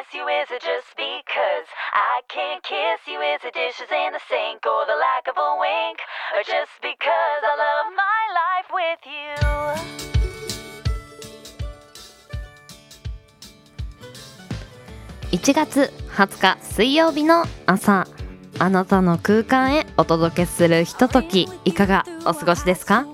miss you? Is it just because I can't kiss you? Is it dishes in the sink or the lack of a wink? Or just because I love my life with you? 1月20日水曜日の朝あなたの空間へお届けするひとときいかがお過ごしですか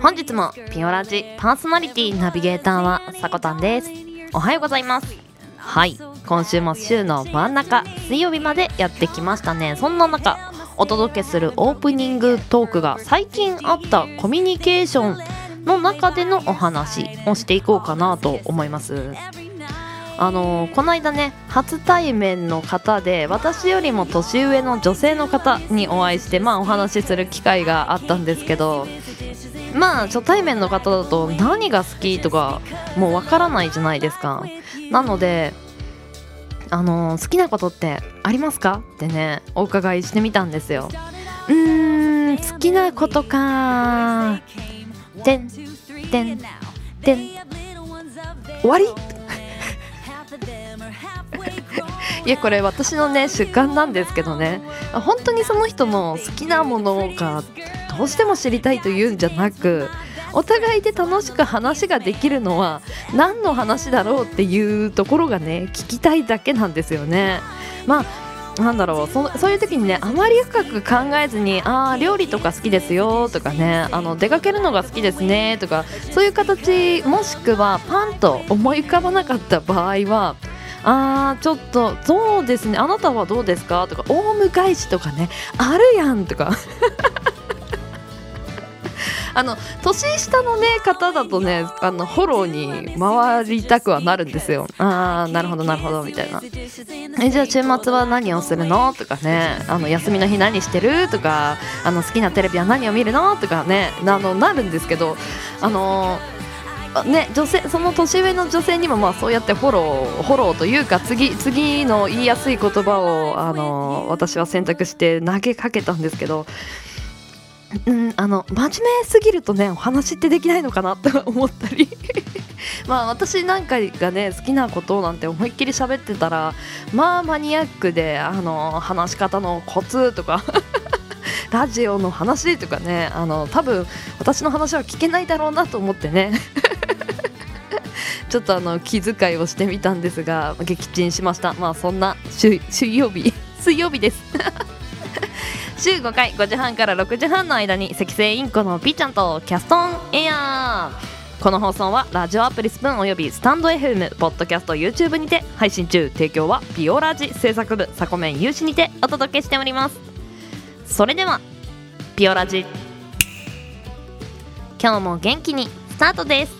本日もピオラジパーソナリティナビゲーターはさこたんですおはようございますはい。今週も週の真ん中水曜日までやってきましたね。そんな中お届けするオープニングトークが最近あったコミュニケーションの中でのお話をしていこうかなと思います。あのこの間ね初対面の方で私よりも年上の女性の方にお会いしてまあお話しする機会があったんですけどまあ初対面の方だと何が好きとかもうわからないじゃないですか。なのであの好きなことってありますか？ってねお伺いしてみたんですよ。うーん好きなことか。てんてんてん。終わり？いやこれ私のね主観なんですけどね。本当にその人の好きなものがどうしても知りたいというんじゃなくお互いで楽しく話ができるのは何の話だろうっていうところがね聞きたいだけなんですよね。まあなんだろうそそういう時にねあまり深く考えずにああ料理とか好きですよとかねあの出かけるのが好きですねとかそういう形もしくはパンと思い浮かばなかった場合はあーちょっとそうですねあなたはどうですか？とかオウム返しとかねあるやんとかあの年下の、ね、方だとねあのフォローに回りたくはなるんですよ。ああなるほどなるほどみたいな。えじゃあ週末は何をするの？とかね。あの休みの日何してる？とかあの好きなテレビは何を見るの？とかね。あのなるんですけどあのね、女性その年上の女性にもまあそうやってフォローフォローというか次次の言いやすい言葉をあの私は選択して投げかけたんですけどうん、あの真面目すぎるとねお話ってできないのかなと思ったり。まあ私なんかがね好きなことなんて思いっきり喋ってたらまあマニアックであの話し方のコツとか ラジオの話とかねあの多分私の話は聞けないだろうなと思ってね。ちょっとあの気遣いをしてみたんですが撃沈しました。まあそんな水曜日。水曜日です。週5回5時半から6時半の間に赤星インコのピーちゃんとキャストンエア。ーこの放送はラジオアプリスプーンおよびスタンド FM ポッドキャスト YouTube にて配信中。提供はピオラジ制作部サコメン有志にてお届けしておりますそれではピオラジ今日も元気にスタートです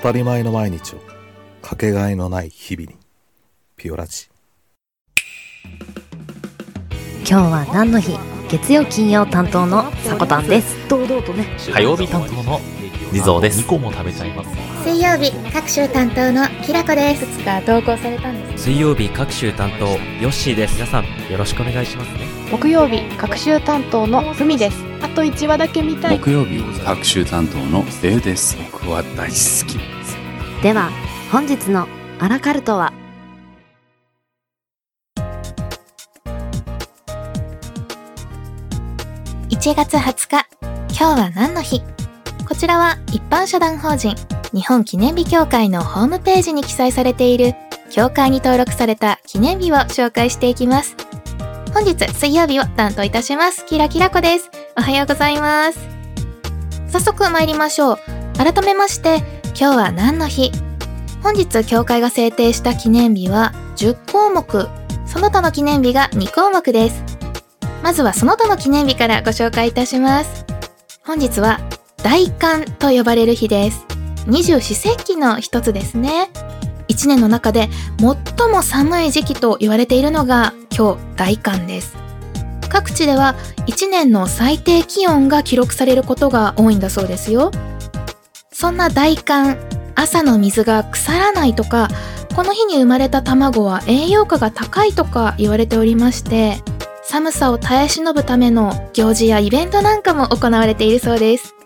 たり前の毎日をかけがえのない日々にピオラジ。今日は何の日？月曜金曜担当のさこたんです。堂々とね。火曜日担当の地蔵です。2個も食べちゃいます。水曜日各週担当のきらこです。いか投稿されたんです。水曜日各週担当ヨッシーです。皆さんよろしくお願いしますね。木曜日各週担当のふみです。あと1話だけ見たい。木曜日各週担当のレイです。僕は大好き。では本日のアラカルトは？1月20日今日は何の日？こちらは一般社団法人日本記念日協会のホームページに記載されている協会に登録された記念日を紹介していきます。本日水曜日を担当いたしますキラキラ子です。おはようございます。早速参りましょう。改めまして今日は何の日？本日協会が制定した記念日は10項目。その他の記念日が2項目です。まずはその他の記念日からご紹介いたします。本日は大寒と呼ばれる日です。二十四節気の一つですね。一年の中で最も寒い時期と言われているのが今日大寒です。各地では一年の最低気温が記録されることが多いんだそうですよ。そんな大寒、朝の水が腐らないとか、この日に生まれた卵は栄養価が高いとか言われておりまして、寒さを耐え忍ぶための行事やイベントなんかも行われているそうです。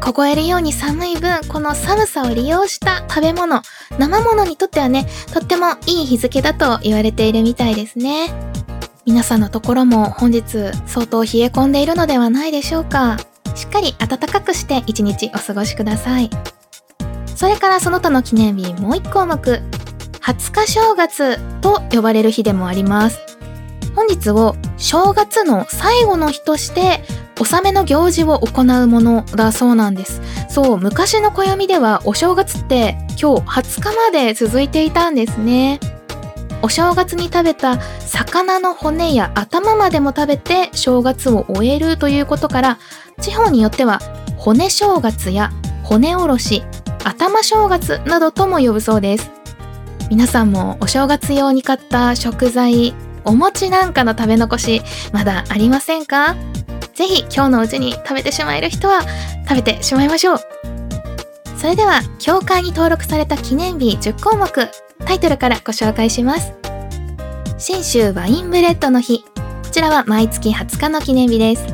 凍えるように寒い分、この寒さを利用した食べ物、生物にとってはね、とってもいい日付だと言われているみたいですね。皆さんのところも本日相当冷え込んでいるのではないでしょうか。しっかり暖かくして一日お過ごしください。それからその他の記念日もう一項目、20日正月と呼ばれる日でもあります。本日を正月の最後の日として納めの行事を行うものだそうなんです。そう、昔の暦ではお正月って今日20日まで続いていたんですね。お正月に食べた魚の骨や頭までも食べて正月を終えるということから、地方によっては骨正月や骨おろし、頭正月などとも呼ぶそうです。皆さんもお正月用に買った食材、お餅なんかの食べ残し、まだありませんか？ぜひ今日のうちに食べてしまえる人は食べてしまいましょう。それでは、協会に登録された記念日10項目、タイトルからご紹介します。信州ワインブレッドの日。こちらは毎月20日の記念日です。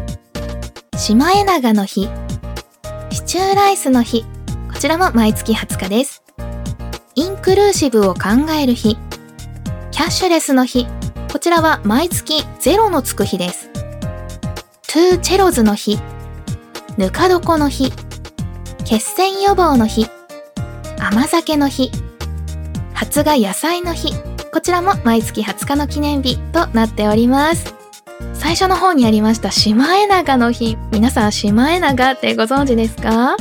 シマエナガの日。シチューライスの日。こちらも毎月20日です。インクルーシブを考える日。キャッシュレスの日。こちらは毎月0のつく日です。トゥーチェロズの日。ぬか床の日。血栓予防の日。甘酒の日。発芽野菜の日。こちらも毎月20日の記念日となっております。最初の方にありましたシマエナガの日。皆さんシマエナガってご存知ですか？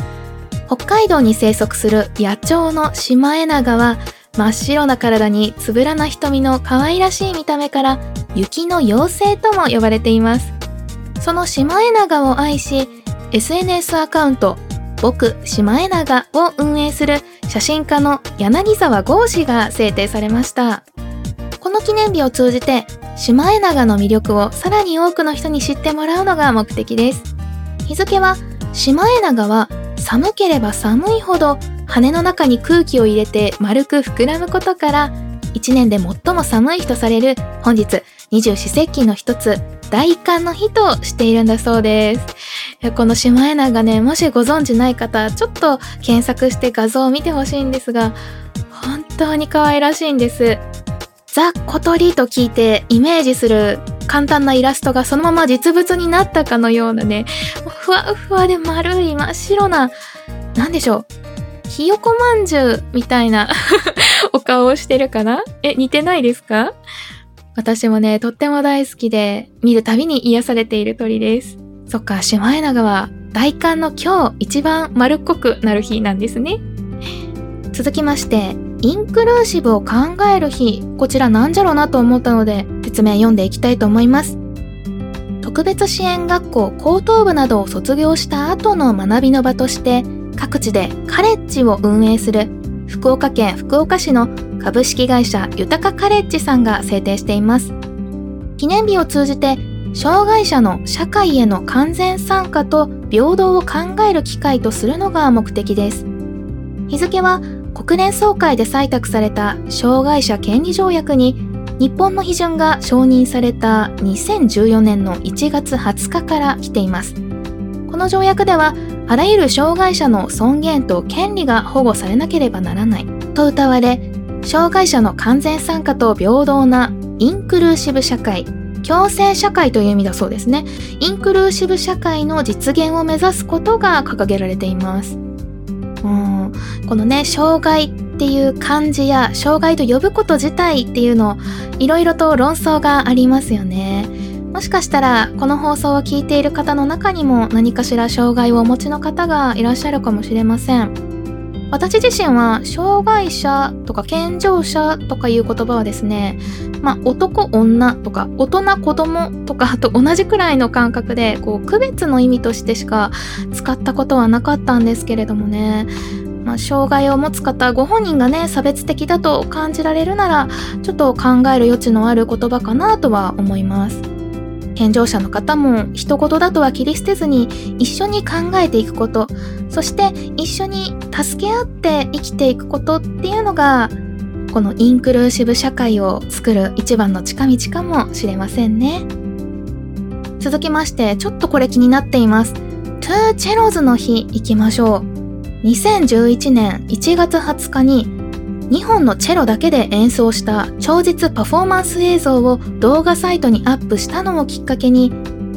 北海道に生息する野鳥のシマエナガは真っ白な体につぶらな瞳の可愛らしい見た目から雪の妖精とも呼ばれています。そのシマエナガを愛し、SNS アカウント僕シマエナガを運営する写真家の柳沢剛氏が制定されました。この記念日を通じてシマエナガの魅力をさらに多くの人に知ってもらうのが目的です。日付はシマエナガは寒ければ寒いほど羽の中に空気を入れて丸く膨らむことから一年で最も寒い日とされる本日二十四節気の一つ大寒の日としているんだそうです。このシマエナガね、もしご存知ない方、ちょっと検索して画像を見てほしいんですが、本当に可愛らしいんです。ザ・小鳥と聞いてイメージする簡単なイラストがそのまま実物になったかのようなね、ふわふわで丸い真っ白な、なんでしょう。ひよこまんじゅうみたいな お顔をしてるかな？え、似てないですか？私もね、とっても大好きで、見るたびに癒されている鳥です。そっか、シマエナガは大寒の今日一番丸っこくなる日なんですね。続きまして、インクルーシブを考える日。こちらなんじゃろうなと思ったので、説明読んでいきたいと思います。特別支援学校高等部などを卒業した後の学びの場として、各地でカレッジを運営する福岡県福岡市の株式会社豊かカレッジさんが制定しています。記念日を通じて障害者の社会への完全参加と平等を考える機会とするのが目的です。日付は国連総会で採択された障害者権利条約に日本の批准が承認された2014年の1月20日から来ています。この条約ではあらゆる障害者の尊厳と権利が保護されなければならないと謳われ、障害者の完全参加と平等なインクルーシブ社会、共生社会という意味だそうですね。インクルーシブ社会の実現を目指すことが掲げられています。うん、このね、障害っていう漢字や障害と呼ぶこと自体っていうの、いろいろと論争がありますよね。もしかしたら、この放送を聞いている方の中にも何かしら障害をお持ちの方がいらっしゃるかもしれません。私自身は障害者とか健常者とかいう言葉はですね、まあ、男女とか大人子供とかと同じくらいの感覚でこう区別の意味としてしか使ったことはなかったんですけれどもねまあ、障害を持つ方ご本人がね差別的だと感じられるならちょっと考える余地のある言葉かなとは思います健常者の方も一言だとは切り捨てずに一緒に考えていくこと。そして一緒に助け合って生きていくことっていうのがこのインクルーシブ社会を作る一番の近道かもしれませんね。続きましてちょっとこれ気になっています。トゥーチェロズの日行きましょう。2011年1月20日に2本のチェロだけで演奏した超実パフォーマンス映像を動画サイトにアップしたのをきっかけに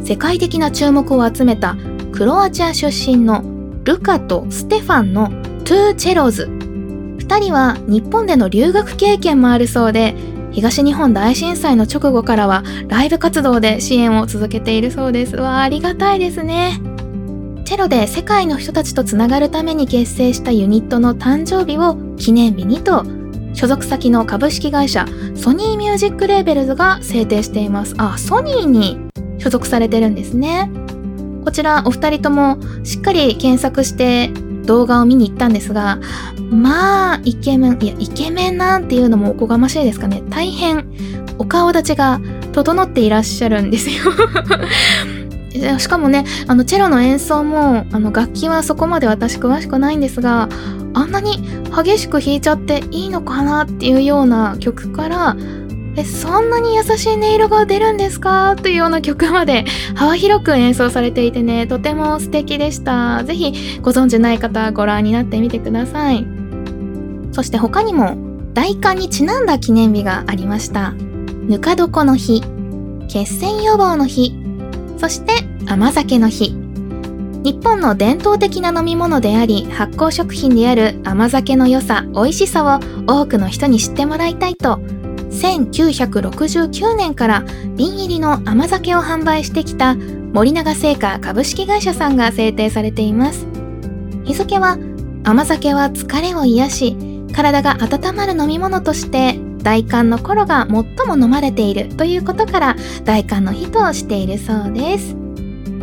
世界的な注目を集めたクロアチア出身のルカとステファンのトゥーチェロズ。2人は日本での留学経験もあるそうで東日本大震災の直後からはライブ活動で支援を続けているそうです。わありがたいですね。チェロで世界の人たちとつながるために結成したユニットの誕生日を記念日にと所属先の株式会社ソニーミュージックレーベルズが制定しています。あソニーに所属されてるんですね。こちらお二人ともしっかり検索して動画を見に行ったんですがまあイケメンいやイケメンなんていうのもおこがましいですかね。大変お顔立ちが整っていらっしゃるんですよ。しかもねあのチェロの演奏もあの楽器はそこまで私詳しくないんですがあんなに激しく弾いちゃっていいのかなっていうような曲からえそんなに優しい音色が出るんですか？というような曲まで幅広く演奏されていてねとても素敵でした。是非ご存知ない方ご覧になってみてください。そして他にも大寒にちなんだ記念日がありました。ぬか床の日血栓予防の日。そして甘酒の日。日本の伝統的な飲み物であり発酵食品である甘酒の良さ美味しさを多くの人に知ってもらいたいと1969年から瓶入りの甘酒を販売してきた森永製菓株式会社さんが制定されています。日付は甘酒は疲れを癒し体が温まる飲み物として大寒の頃が最も飲まれているということから大寒の日としているそうです。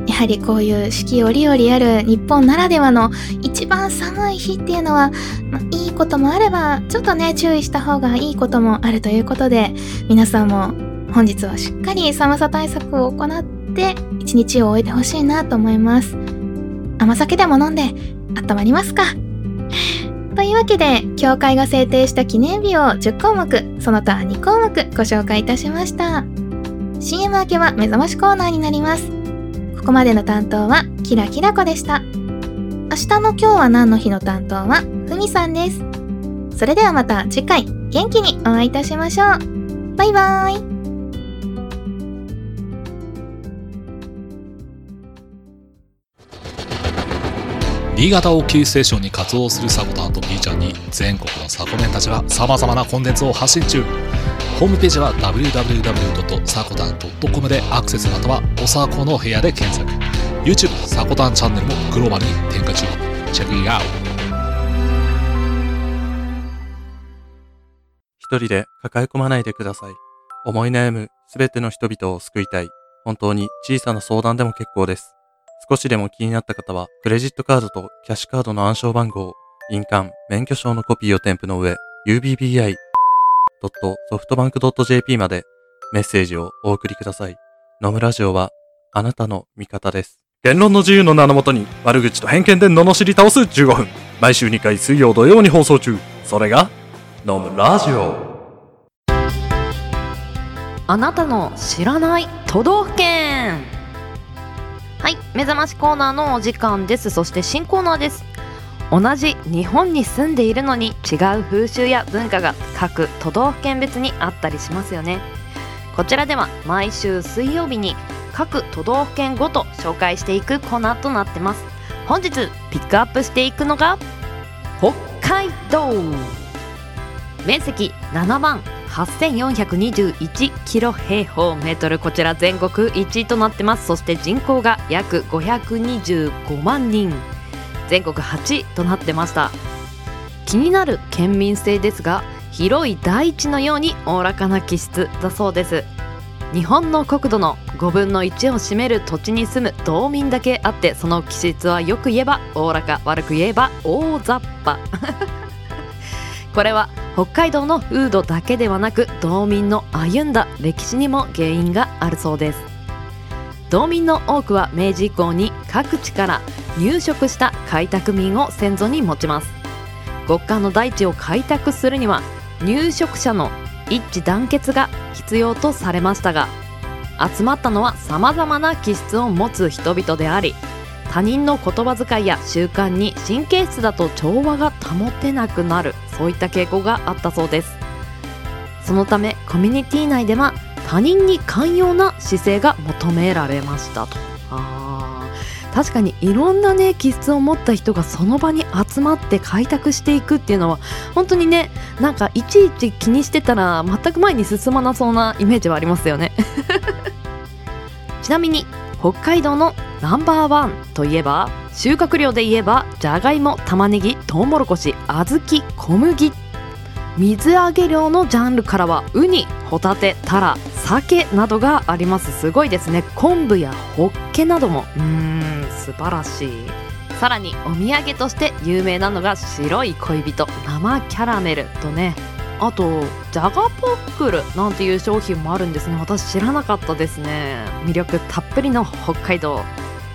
やはりこういう四季折々ある日本ならではの一番寒い日っていうのは、ま、いいこともあればちょっとね注意した方がいいこともあるということで皆さんも本日はしっかり寒さ対策を行って一日を終えてほしいなと思います。甘酒でも飲んで温まりますか？というわけで協会が制定した記念日を10項目その他2項目ご紹介いたしました。CM 明けは目覚ましコーナーになります。ここまでの担当はキラキラ子でした。明日の今日は何の日の担当はふみさんです。それではまた次回元気にお会いいたしましょう。バイバーイ。新潟をキーステーションに活動するサコタンと B ちゃんに全国のサコメンたちが様々なコンテンツを発信中ホームページは www.sakotan.com でアクセスまたはおさこの部屋で検索 YouTube サコタンチャンネルもグローバルに展開中チェックイアウト一人で抱え込まないでください。思い悩むすべての人々を救いたい。本当に小さな相談でも結構です。少しでも気になった方は、クレジットカードとキャッシュカードの暗証番号、印鑑、免許証のコピーを添付の上、UBBI.softbank.jp までメッセージをお送りください。野村ラジオはあなたの味方です。言論の自由の名のもとに悪口と偏見で罵り倒す15分。毎週2回水曜土曜に放送中。それが、野村ラジオ。あなたの知らない都道府県はい。目覚ましコーナーのお時間です。そして新コーナーです。同じ日本に住んでいるのに違う風習や文化が各都道府県別にあったりしますよね。こちらでは毎週水曜日に各都道府県ごと紹介していくコーナーとなってます。本日ピックアップしていくのが北海道。面積7万8421キロ平方メートル。こちら全国1位となってます。そして人口が約525万人。全国8位となってました。気になる県民性ですが広い大地のようにおおらかな気質だそうです。日本の国土の5分の1を占める土地に住む道民だけあってその気質はよく言えばおおらか悪く言えば大雑把。これは北海道の風土だけではなく道民の歩んだ歴史にも原因があるそうです。道民の多くは明治以降に各地から入植した開拓民を先祖に持ちます。極寒の大地を開拓するには入植者の一致団結が必要とされましたが集まったのはさまざまな気質を持つ人々であり他人の言葉遣いや習慣に神経質だと調和が保てなくなるそういった傾向があったそうです。そのためコミュニティ内では他人に寛容な姿勢が求められましたと。あー。確かにいろんなね気質を持った人がその場に集まって開拓していくっていうのは本当にねなんかいちいち気にしてたら全く前に進まなそうなイメージはありますよね。ちなみに北海道のナンバーワンといえば収穫量で言えばじゃがいも玉ねぎトウモロコシ小豆小麦。水揚げ量のジャンルからはウニホタテタラ鮭などがあります。すごいですね。昆布やホッケなども。うーん素晴らしい。さらにお土産として有名なのが白い恋人生キャラメルとね。あとジャガポックルなんていう商品もあるんですね。私知らなかったですね。魅力たっぷりの北海道。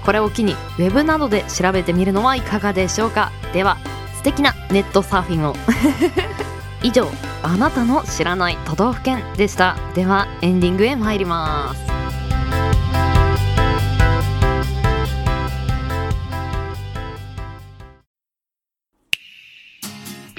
これを機にウェブなどで調べてみるのはいかがでしょうか。では素敵なネットサーフィンを。以上あなたの知らない都道府県でした。ではエンディングへ参ります。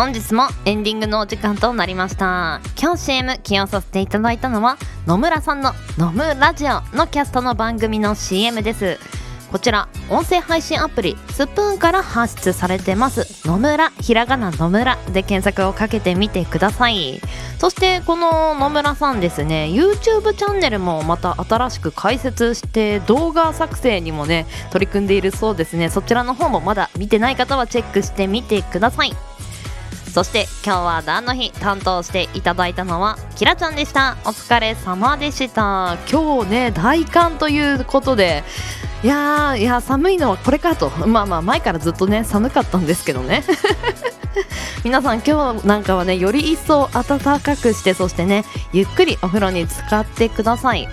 本日もエンディングのお時間となりました。今日 CM 起用させていただいたのは野村さんの「飲むラジオ」のキャストの番組の CM です。こちら音声配信アプリスプーンから発出されてます野村ひらがな野村で検索をかけてみてください。そしてこの野村さんですね YouTube チャンネルもまた新しく開設して動画作成にもね取り組んでいるそうですね。そちらの方もまだ見てない方はチェックしてみてください。そして今日は何の日担当していただいたのはキラちゃんでした。お疲れ様でした。今日ね大寒ということでいやーいや寒いのはこれかと。まあまあ前からずっとね寒かったんですけどね。皆さん今日なんかはねより一層暖かくしてそしてねゆっくりお風呂に浸かってください。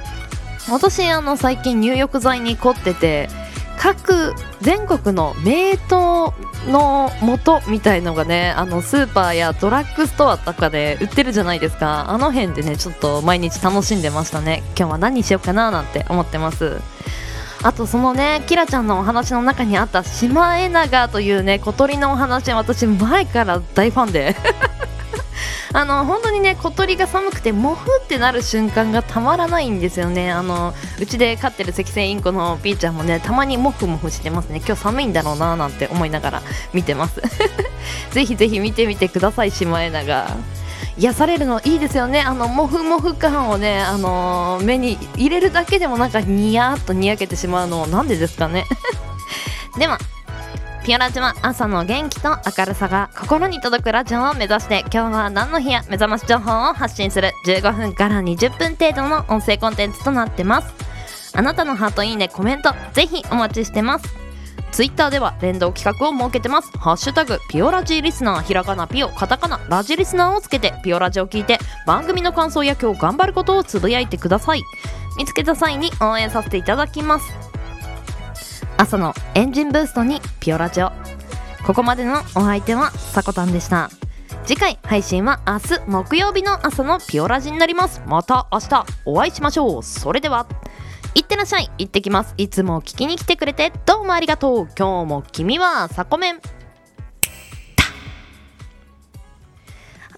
私あの最近入浴剤に凝ってて各全国の名湯の素みたいのがねあのスーパーやドラッグストアとかで売ってるじゃないですか。あの辺でねちょっと毎日楽しんでましたね。今日は何にしようかななんて思ってます。あとそのねキラちゃんのお話の中にあったシマエナガというね小鳥のお話私前から大ファンで。あの本当にね小鳥が寒くてモフってなる瞬間がたまらないんですよね。あのうちで飼ってる赤線インコのピーちゃんもねたまにモフモフしてますね。今日寒いんだろうななんて思いながら 見てます。ぜひぜひ見てみてくださいシマエナガ。癒されるのいいですよね。あのモフモフ感をねあの目に入れるだけでもなんかニヤっとにやけてしまうのなんでですかね。ではピオラジは朝の元気と明るさが心に届くラジオを目指して今日は何の日や目覚まし情報を発信する15分から20分程度の音声コンテンツとなってますあなたのハートいいねコメントぜひお待ちしてますツイッターでは連動企画を設けてます。ハッシュタグ、ピオラジリスナー、ひらがなピオ、カタカナ、ラジリスナーをつけて、ピオラジを聞いて、番組の感想や今日頑張ることをつぶやいてください。見つけた際に応援させていただきます。朝のエンジンブーストにピオラジオ。ここまでのお相手は、さこたんでした。次回配信は明日木曜日の朝のピオラジになります。また明日お会いしましょう。それではいってらっしゃい。行ってきますいつも聞きに来てくれてどうもありがとう。今日も君はサコメン。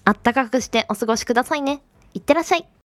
あったかくしてお過ごしくださいね。いってらっしゃい。